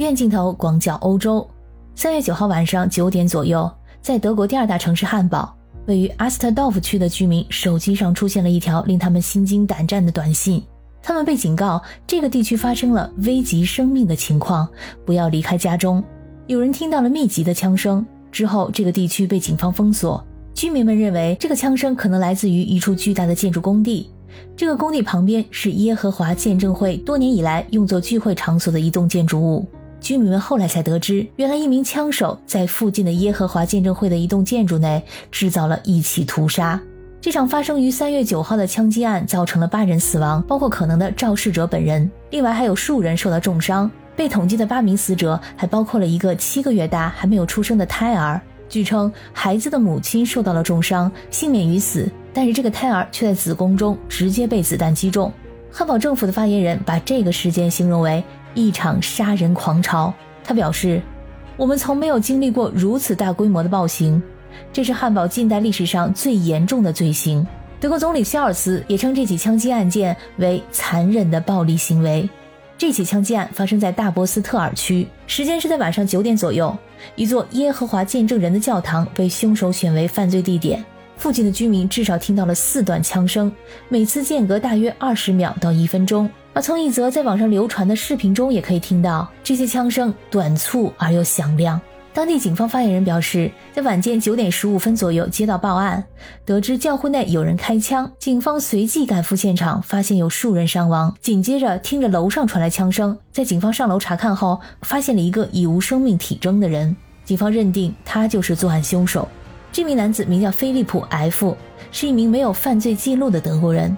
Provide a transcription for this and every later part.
院镜头广角欧洲。三月九号晚上九点左右，在德国第二大城市汉堡，位于阿斯特道夫区的居民手机上出现了一条令他们心惊胆战的短信。他们被警告，这个地区发生了危及生命的情况，不要离开家中。有人听到了密集的枪声之后，这个地区被警方封锁。居民们认为，这个枪声可能来自于一处巨大的建筑工地。这个工地旁边是耶和华见证会多年以来用作聚会场所的一栋建筑物。居民们后来才得知，原来一名枪手在附近的耶和华见证会的一栋建筑内制造了一起屠杀。这场发生于三月九号的枪击案造成了八人死亡，包括可能的肇事者本人。另外还有数人受到重伤。被统计的八名死者还包括了一个七个月大还没有出生的胎儿。据称，孩子的母亲受到了重伤，幸免于死，但是这个胎儿却在子宫中直接被子弹击中。汉堡政府的发言人把这个事件形容为一场杀人狂潮。他表示：“我们从没有经历过如此大规模的暴行。”这是汉堡近代历史上最严重的罪行。德国总理肖尔茨也称这起枪击案件为残忍的暴力行为。这起枪击案发生在大博斯特尔区，时间是在晚上九点左右。一座耶和华见证人的教堂被凶手选为犯罪地点。附近的居民至少听到了四段枪声，每次间隔大约二十秒到一分钟。从一则在网上流传的视频中也可以听到，这些枪声短促而又响亮。当地警方发言人表示，在晚间九点十五分左右接到报案，得知教会内有人开枪，警方随即赶赴现场，发现有数人伤亡。紧接着，听着楼上传来枪声，在警方上楼查看后，发现了一个已无生命体征的人。警方认定他就是作案凶手。这名男子名叫菲利普 ·F，是一名没有犯罪记录的德国人。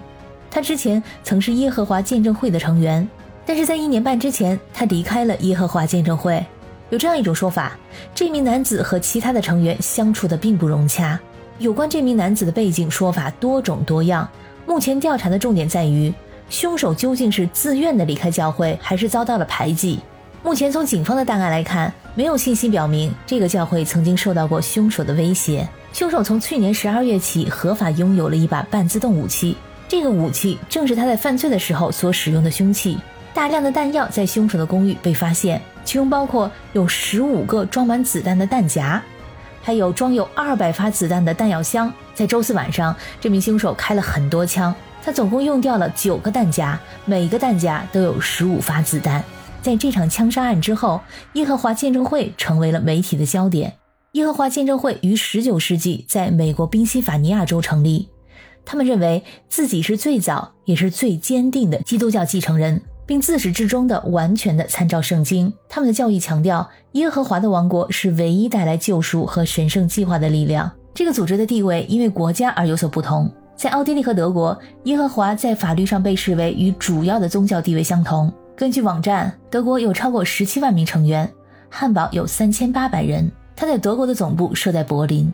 他之前曾是耶和华见证会的成员，但是在一年半之前，他离开了耶和华见证会。有这样一种说法，这名男子和其他的成员相处的并不融洽。有关这名男子的背景说法多种多样。目前调查的重点在于，凶手究竟是自愿的离开教会，还是遭到了排挤。目前从警方的档案来看，没有信息表明这个教会曾经受到过凶手的威胁。凶手从去年十二月起合法拥有了一把半自动武器，这个武器正是他在犯罪的时候所使用的凶器。大量的弹药在凶手的公寓被发现。其中包括有十五个装满子弹的弹夹，还有装有二百发子弹的弹药箱。在周四晚上，这名凶手开了很多枪，他总共用掉了九个弹夹，每个弹夹都有十五发子弹。在这场枪杀案之后，耶和华见证会成为了媒体的焦点。耶和华见证会于十九世纪在美国宾夕法尼亚州成立，他们认为自己是最早也是最坚定的基督教继承人。并自始至终的完全的参照圣经，他们的教义强调耶和华的王国是唯一带来救赎和神圣计划的力量。这个组织的地位因为国家而有所不同。在奥地利和德国，耶和华在法律上被视为与主要的宗教地位相同。根据网站，德国有超过十七万名成员，汉堡有三千八百人。他在德国的总部设在柏林。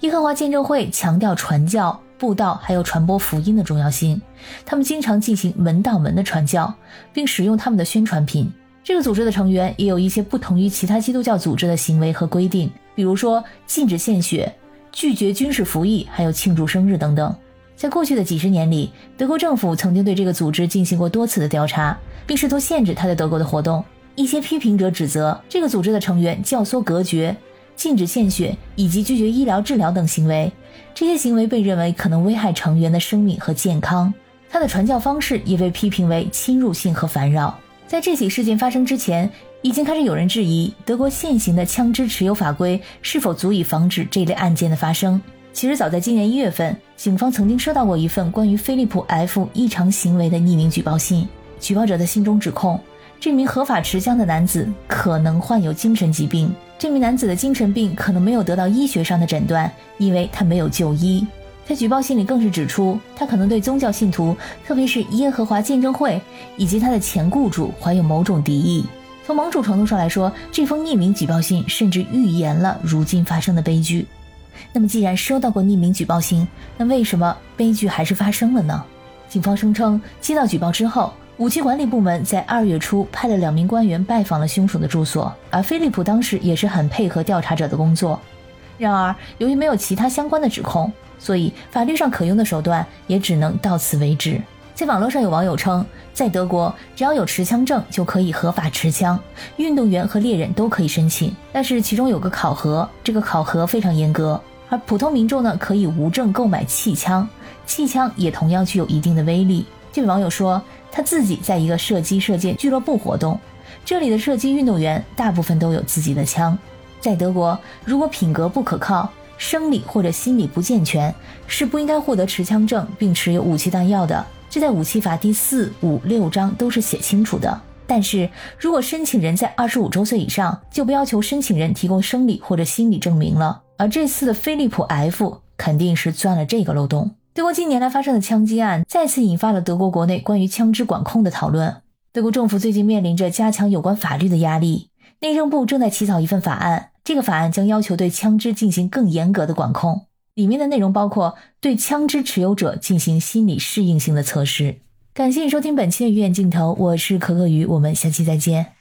耶和华见证会强调传教。布道还有传播福音的重要性，他们经常进行门到门的传教，并使用他们的宣传品。这个组织的成员也有一些不同于其他基督教组织的行为和规定，比如说禁止献血、拒绝军事服役，还有庆祝生日等等。在过去的几十年里，德国政府曾经对这个组织进行过多次的调查，并试图限制他在德国的活动。一些批评者指责这个组织的成员教唆隔绝。禁止献血以及拒绝医疗治疗等行为，这些行为被认为可能危害成员的生命和健康。他的传教方式也被批评为侵入性和烦扰。在这起事件发生之前，已经开始有人质疑德国现行的枪支持有法规是否足以防止这类案件的发生。其实，早在今年一月份，警方曾经收到过一份关于菲利普 ·F 异常行为的匿名举报信。举报者的信中指控，这名合法持枪的男子可能患有精神疾病。这名男子的精神病可能没有得到医学上的诊断，因为他没有就医。在举报信里更是指出，他可能对宗教信徒，特别是耶和华见证会以及他的前雇主怀有某种敌意。从某种程度上来说，这封匿名举报信甚至预言了如今发生的悲剧。那么，既然收到过匿名举报信，那为什么悲剧还是发生了呢？警方声称，接到举报之后。武器管理部门在二月初派了两名官员拜访了凶手的住所，而菲利普当时也是很配合调查者的工作。然而，由于没有其他相关的指控，所以法律上可用的手段也只能到此为止。在网络上有网友称，在德国，只要有持枪证就可以合法持枪，运动员和猎人都可以申请。但是其中有个考核，这个考核非常严格。而普通民众呢，可以无证购买气枪，气枪也同样具有一定的威力。这位网友说，他自己在一个射击射箭俱乐部活动，这里的射击运动员大部分都有自己的枪。在德国，如果品格不可靠，生理或者心理不健全，是不应该获得持枪证并持有武器弹药的。这在武器法第四、五、六章都是写清楚的。但是如果申请人在二十五周岁以上，就不要求申请人提供生理或者心理证明了。而这次的飞利浦 F 肯定是钻了这个漏洞。德国近年来发生的枪击案，再次引发了德国国内关于枪支管控的讨论。德国政府最近面临着加强有关法律的压力，内政部正在起草一份法案，这个法案将要求对枪支进行更严格的管控。里面的内容包括对枪支持有者进行心理适应性的测试。感谢你收听本期的鱼眼镜头，我是可可鱼，我们下期再见。